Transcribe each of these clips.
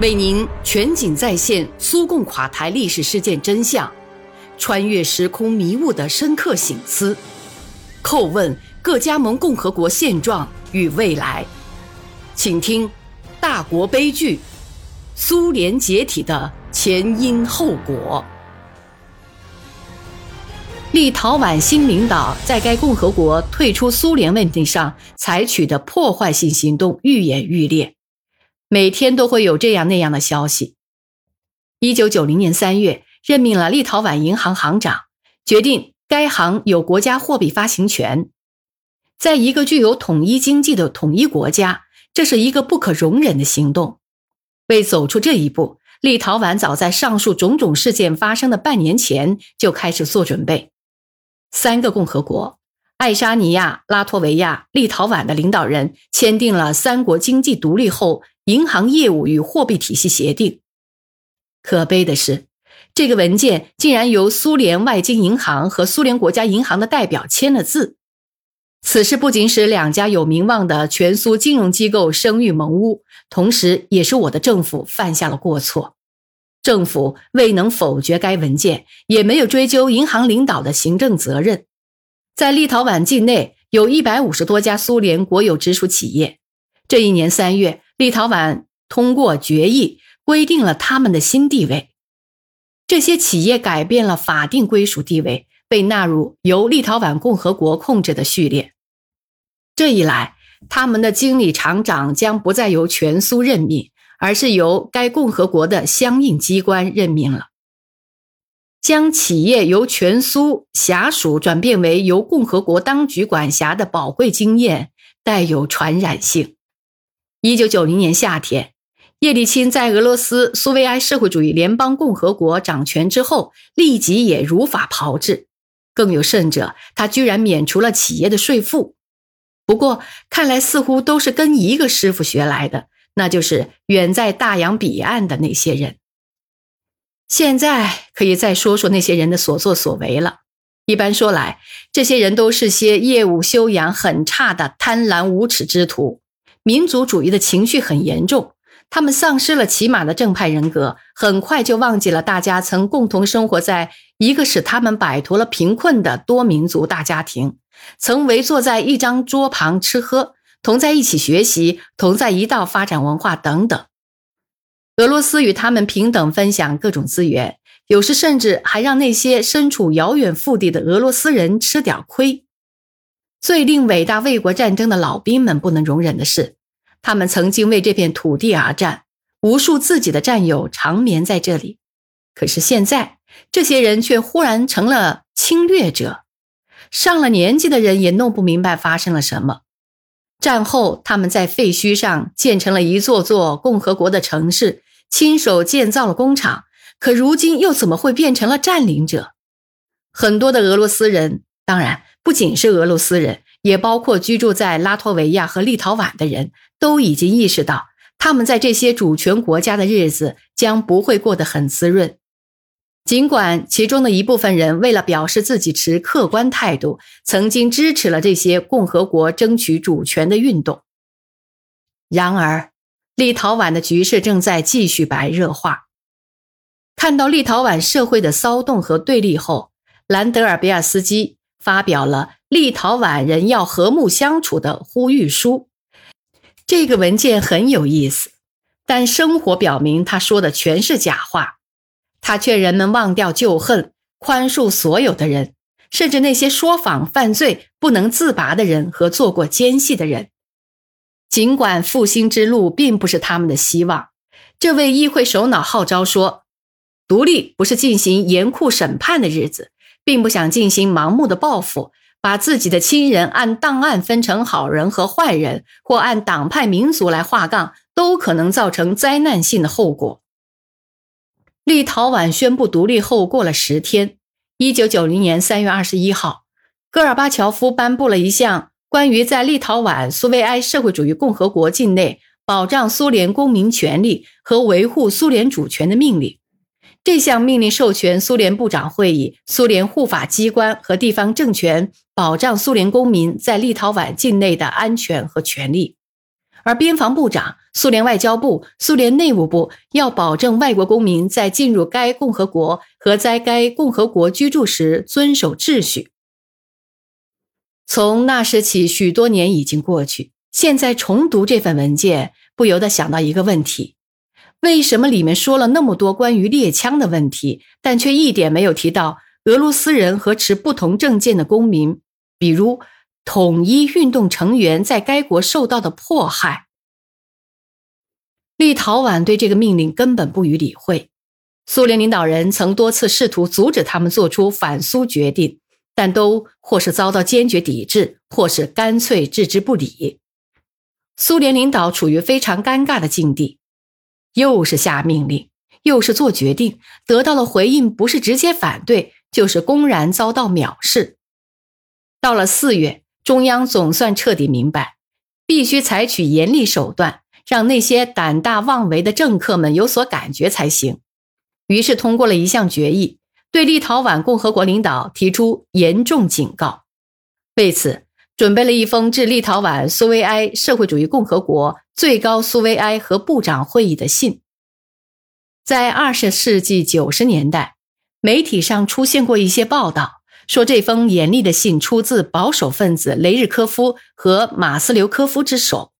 为您全景再现苏共垮台历史事件真相，穿越时空迷雾的深刻醒思，叩问各加盟共和国现状与未来。请听《大国悲剧：苏联解体的前因后果》。立陶宛新领导在该共和国退出苏联问题上采取的破坏性行动愈演愈烈。每天都会有这样那样的消息。一九九零年三月，任命了立陶宛银行行长，决定该行有国家货币发行权。在一个具有统一经济的统一国家，这是一个不可容忍的行动。为走出这一步，立陶宛早在上述种种事件发生的半年前就开始做准备。三个共和国——爱沙尼亚、拉脱维亚、立陶宛的领导人签订了三国经济独立后。银行业务与货币体系协定。可悲的是，这个文件竟然由苏联外经银行和苏联国家银行的代表签了字。此事不仅使两家有名望的全苏金融机构声誉蒙污，同时也是我的政府犯下了过错。政府未能否决该文件，也没有追究银行领导的行政责任。在立陶宛境内有一百五十多家苏联国有直属企业。这一年三月。立陶宛通过决议规定了他们的新地位，这些企业改变了法定归属地位，被纳入由立陶宛共和国控制的序列。这一来，他们的经理厂长将不再由全苏任命，而是由该共和国的相应机关任命了。将企业由全苏辖属转变为由共和国当局管辖的宝贵经验，带有传染性。一九九零年夏天，叶利钦在俄罗斯苏维埃社会主义联邦共和国掌权之后，立即也如法炮制。更有甚者，他居然免除了企业的税负。不过，看来似乎都是跟一个师傅学来的，那就是远在大洋彼岸的那些人。现在可以再说说那些人的所作所为了。一般说来，这些人都是些业务修养很差的贪婪无耻之徒。民族主义的情绪很严重，他们丧失了起码的正派人格，很快就忘记了大家曾共同生活在一个使他们摆脱了贫困的多民族大家庭，曾围坐在一张桌旁吃喝，同在一起学习，同在一道发展文化等等。俄罗斯与他们平等分享各种资源，有时甚至还让那些身处遥远腹地的俄罗斯人吃点亏。最令伟大卫国战争的老兵们不能容忍的是，他们曾经为这片土地而战，无数自己的战友长眠在这里。可是现在，这些人却忽然成了侵略者。上了年纪的人也弄不明白发生了什么。战后，他们在废墟上建成了一座座共和国的城市，亲手建造了工厂。可如今又怎么会变成了占领者？很多的俄罗斯人，当然。不仅是俄罗斯人，也包括居住在拉脱维亚和立陶宛的人，都已经意识到，他们在这些主权国家的日子将不会过得很滋润。尽管其中的一部分人为了表示自己持客观态度，曾经支持了这些共和国争取主权的运动，然而，立陶宛的局势正在继续白热化。看到立陶宛社会的骚动和对立后，兰德尔比尔斯基。发表了立陶宛人要和睦相处的呼吁书。这个文件很有意思，但生活表明他说的全是假话。他劝人们忘掉旧恨，宽恕所有的人，甚至那些说谎、犯罪不能自拔的人和做过奸细的人。尽管复兴之路并不是他们的希望，这位议会首脑号召说：“独立不是进行严酷审判的日子。”并不想进行盲目的报复，把自己的亲人按档案分成好人和坏人，或按党派民族来划杠，都可能造成灾难性的后果。立陶宛宣布独立后过了十天，一九九零年三月二十一号，戈尔巴乔夫颁布了一项关于在立陶宛苏维埃社会主义共和国境内保障苏联公民权利和维护苏联主权的命令。这项命令授权苏联部长会议、苏联护法机关和地方政权保障苏联公民在立陶宛境内的安全和权利，而边防部长、苏联外交部、苏联内务部要保证外国公民在进入该共和国和在该共和国居住时遵守秩序。从那时起，许多年已经过去，现在重读这份文件，不由得想到一个问题：为什么里面说了那么多关于猎枪的问题，但却一点没有提到俄罗斯人和持不同政见的公民，比如？统一运动成员在该国受到的迫害，立陶宛对这个命令根本不予理会。苏联领导人曾多次试图阻止他们做出反苏决定，但都或是遭到坚决抵制，或是干脆置之不理。苏联领导处于非常尴尬的境地，又是下命令，又是做决定，得到了回应不是直接反对，就是公然遭到藐视。到了四月。中央总算彻底明白，必须采取严厉手段，让那些胆大妄为的政客们有所感觉才行。于是通过了一项决议，对立陶宛共和国领导提出严重警告。为此，准备了一封致立陶宛苏维埃社会主义共和国最高苏维埃和部长会议的信。在二十世纪九十年代，媒体上出现过一些报道。说这封严厉的信出自保守分子雷日科夫和马斯留科夫之手，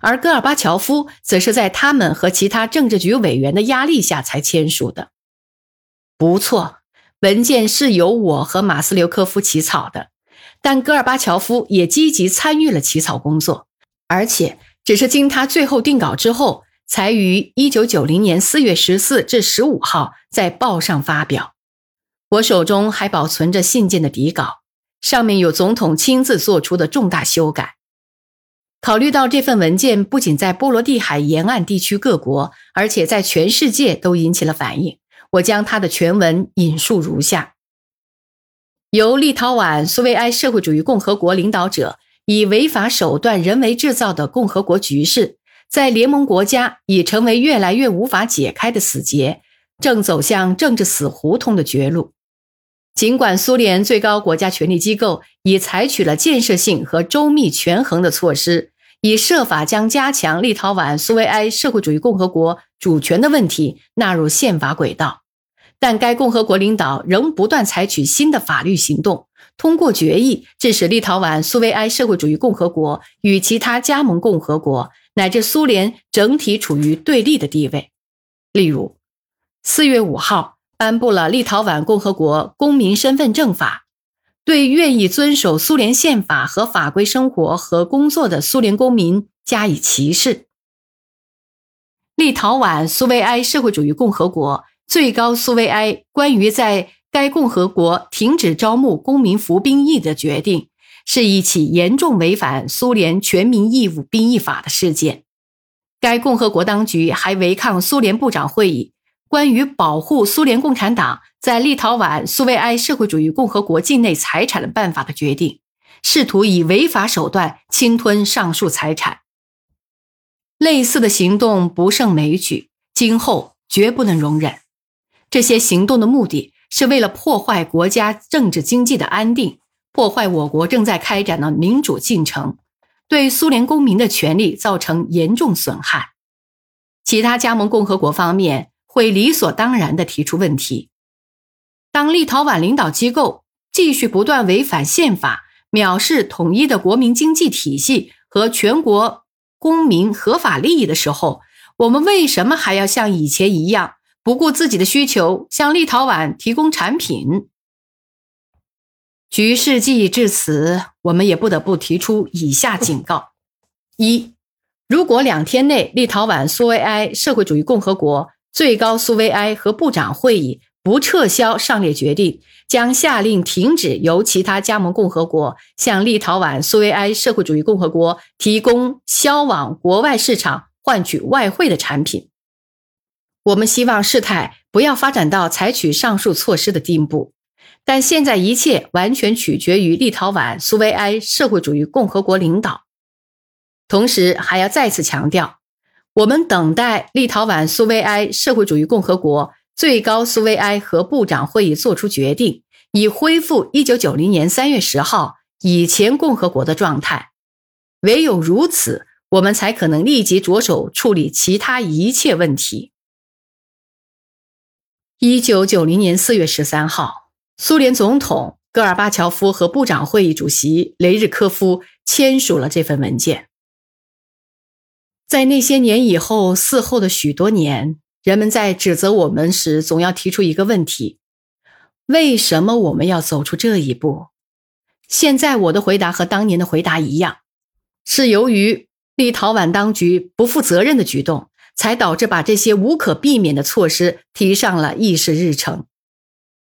而戈尔巴乔夫则是在他们和其他政治局委员的压力下才签署的。不错，文件是由我和马斯留科夫起草的，但戈尔巴乔夫也积极参与了起草工作，而且只是经他最后定稿之后，才于一九九零年四月十四至十五号在报上发表。我手中还保存着信件的底稿，上面有总统亲自做出的重大修改。考虑到这份文件不仅在波罗的海沿岸地区各国，而且在全世界都引起了反应，我将它的全文引述如下：由立陶宛苏维埃社会主义共和国领导者以违法手段人为制造的共和国局势，在联盟国家已成为越来越无法解开的死结，正走向政治死胡同的绝路。尽管苏联最高国家权力机构已采取了建设性和周密权衡的措施，以设法将加强立陶宛苏维埃社会主义共和国主权的问题纳入宪法轨道，但该共和国领导仍不断采取新的法律行动，通过决议致使立陶宛苏维埃社会主义共和国与其他加盟共和国乃至苏联整体处于对立的地位。例如，四月五号。颁布了《立陶宛共和国公民身份证法》，对愿意遵守苏联宪法和法规生活和工作的苏联公民加以歧视。立陶宛苏维埃社会主义共和国最高苏维埃关于在该共和国停止招募公民服兵役的决定，是一起严重违反苏联全民义务兵役法的事件。该共和国当局还违抗苏联部长会议。关于保护苏联共产党在立陶宛苏维埃社会主义共和国境内财产的办法的决定，试图以违法手段侵吞上述财产。类似的行动不胜枚举，今后绝不能容忍。这些行动的目的是为了破坏国家政治经济的安定，破坏我国正在开展的民主进程，对苏联公民的权利造成严重损害。其他加盟共和国方面。会理所当然地提出问题。当立陶宛领导机构继续不断违反宪法、藐视统一的国民经济体系和全国公民合法利益的时候，我们为什么还要像以前一样不顾自己的需求向立陶宛提供产品？局势既已至此，我们也不得不提出以下警告：一，如果两天内立陶宛苏维埃社会主义共和国最高苏维埃和部长会议不撤销上列决定，将下令停止由其他加盟共和国向立陶宛苏维埃社会主义共和国提供销往国外市场换取外汇的产品。我们希望事态不要发展到采取上述措施的地步，但现在一切完全取决于立陶宛苏维埃社会主义共和国领导。同时，还要再次强调。我们等待立陶宛苏维埃社会主义共和国最高苏维埃和部长会议作出决定，以恢复1990年3月10号以前共和国的状态。唯有如此，我们才可能立即着手处理其他一切问题。一九九零年四月十三号，苏联总统戈尔巴乔夫和部长会议主席雷日科夫签署了这份文件。在那些年以后，嗣后的许多年，人们在指责我们时，总要提出一个问题：为什么我们要走出这一步？现在我的回答和当年的回答一样，是由于。立陶宛当局不负责任的举动，才导致把这些无可避免的措施提上了议事日程。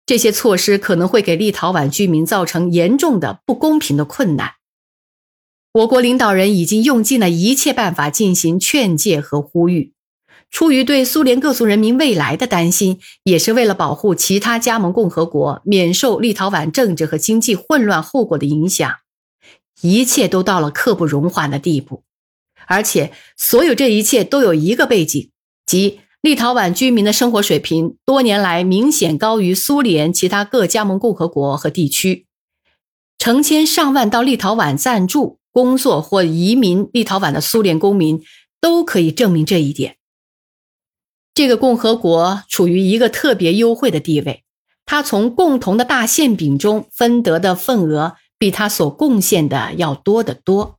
这些措施可能会给立陶宛居民造成严重的不公平的困难。我国领导人已经用尽了一切办法进行劝诫和呼吁，出于对苏联各族人民未来的担心，也是为了保护其他加盟共和国免受立陶宛政治和经济混乱后果的影响，一切都到了刻不容缓的地步。而且，所有这一切都有一个背景，即立陶宛居民的生活水平多年来明显高于苏联其他各加盟共和国和地区。成千上万到立陶宛暂住、工作或移民立陶宛的苏联公民都可以证明这一点。这个共和国处于一个特别优惠的地位，它从共同的大馅饼中分得的份额比它所贡献的要多得多。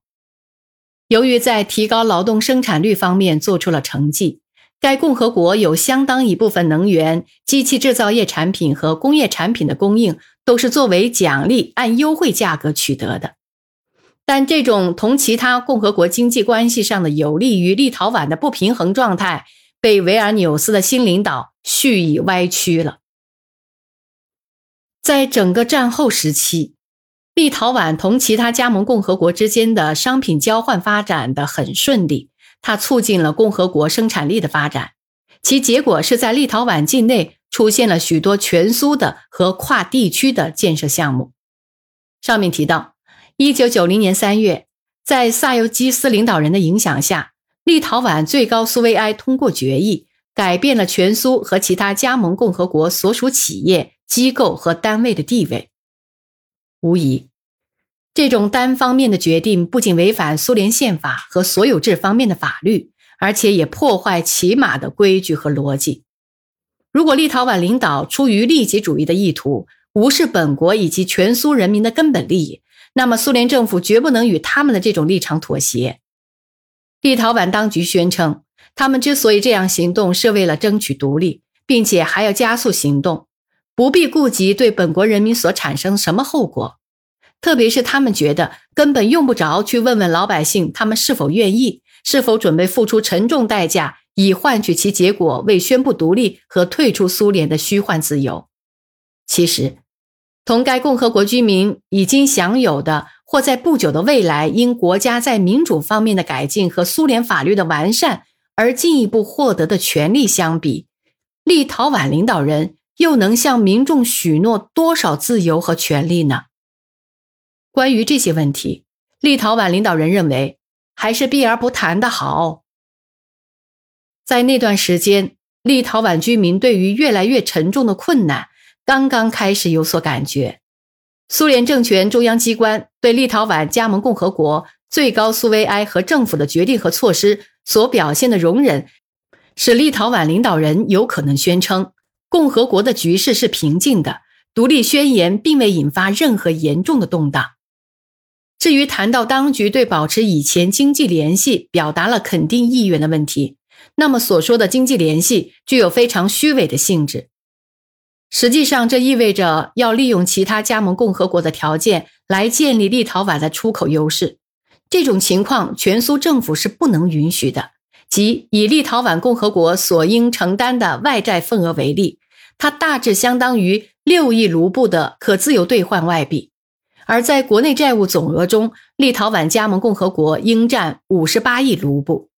由于在提高劳动生产率方面做出了成绩，该共和国有相当一部分能源、机器制造业产品和工业产品的供应都是作为奖励按优惠价格取得的。但这种同其他共和国经济关系上的有利于立陶宛的不平衡状态，被维尔纽斯的新领导蓄意歪曲了。在整个战后时期。立陶宛同其他加盟共和国之间的商品交换发展的很顺利，它促进了共和国生产力的发展，其结果是在立陶宛境内出现了许多全苏的和跨地区的建设项目。上面提到，一九九零年三月，在萨尤基斯领导人的影响下，立陶宛最高苏维埃通过决议，改变了全苏和其他加盟共和国所属企业、机构和单位的地位。无疑，这种单方面的决定不仅违反苏联宪法和所有制方面的法律，而且也破坏起码的规矩和逻辑。如果立陶宛领导出于利己主义的意图，无视本国以及全苏人民的根本利益，那么苏联政府绝不能与他们的这种立场妥协。立陶宛当局宣称，他们之所以这样行动，是为了争取独立，并且还要加速行动。不必顾及对本国人民所产生什么后果，特别是他们觉得根本用不着去问问老百姓，他们是否愿意，是否准备付出沉重代价，以换取其结果为宣布独立和退出苏联的虚幻自由。其实，同该共和国居民已经享有的，或在不久的未来因国家在民主方面的改进和苏联法律的完善而进一步获得的权利相比，立陶宛领导人。又能向民众许诺多少自由和权利呢？关于这些问题，立陶宛领导人认为还是避而不谈的好。在那段时间，立陶宛居民对于越来越沉重的困难刚刚开始有所感觉。苏联政权中央机关对立陶宛加盟共和国最高苏维埃和政府的决定和措施所表现的容忍，使立陶宛领导人有可能宣称。共和国的局势是平静的，独立宣言并未引发任何严重的动荡。至于谈到当局对保持以前经济联系表达了肯定意愿的问题，那么所说的经济联系具有非常虚伪的性质。实际上，这意味着要利用其他加盟共和国的条件来建立立陶宛的出口优势。这种情况，全苏政府是不能允许的。即以立陶宛共和国所应承担的外债份额为例。它大致相当于六亿卢布的可自由兑换外币，而在国内债务总额中，立陶宛加盟共和国应占五十八亿卢布。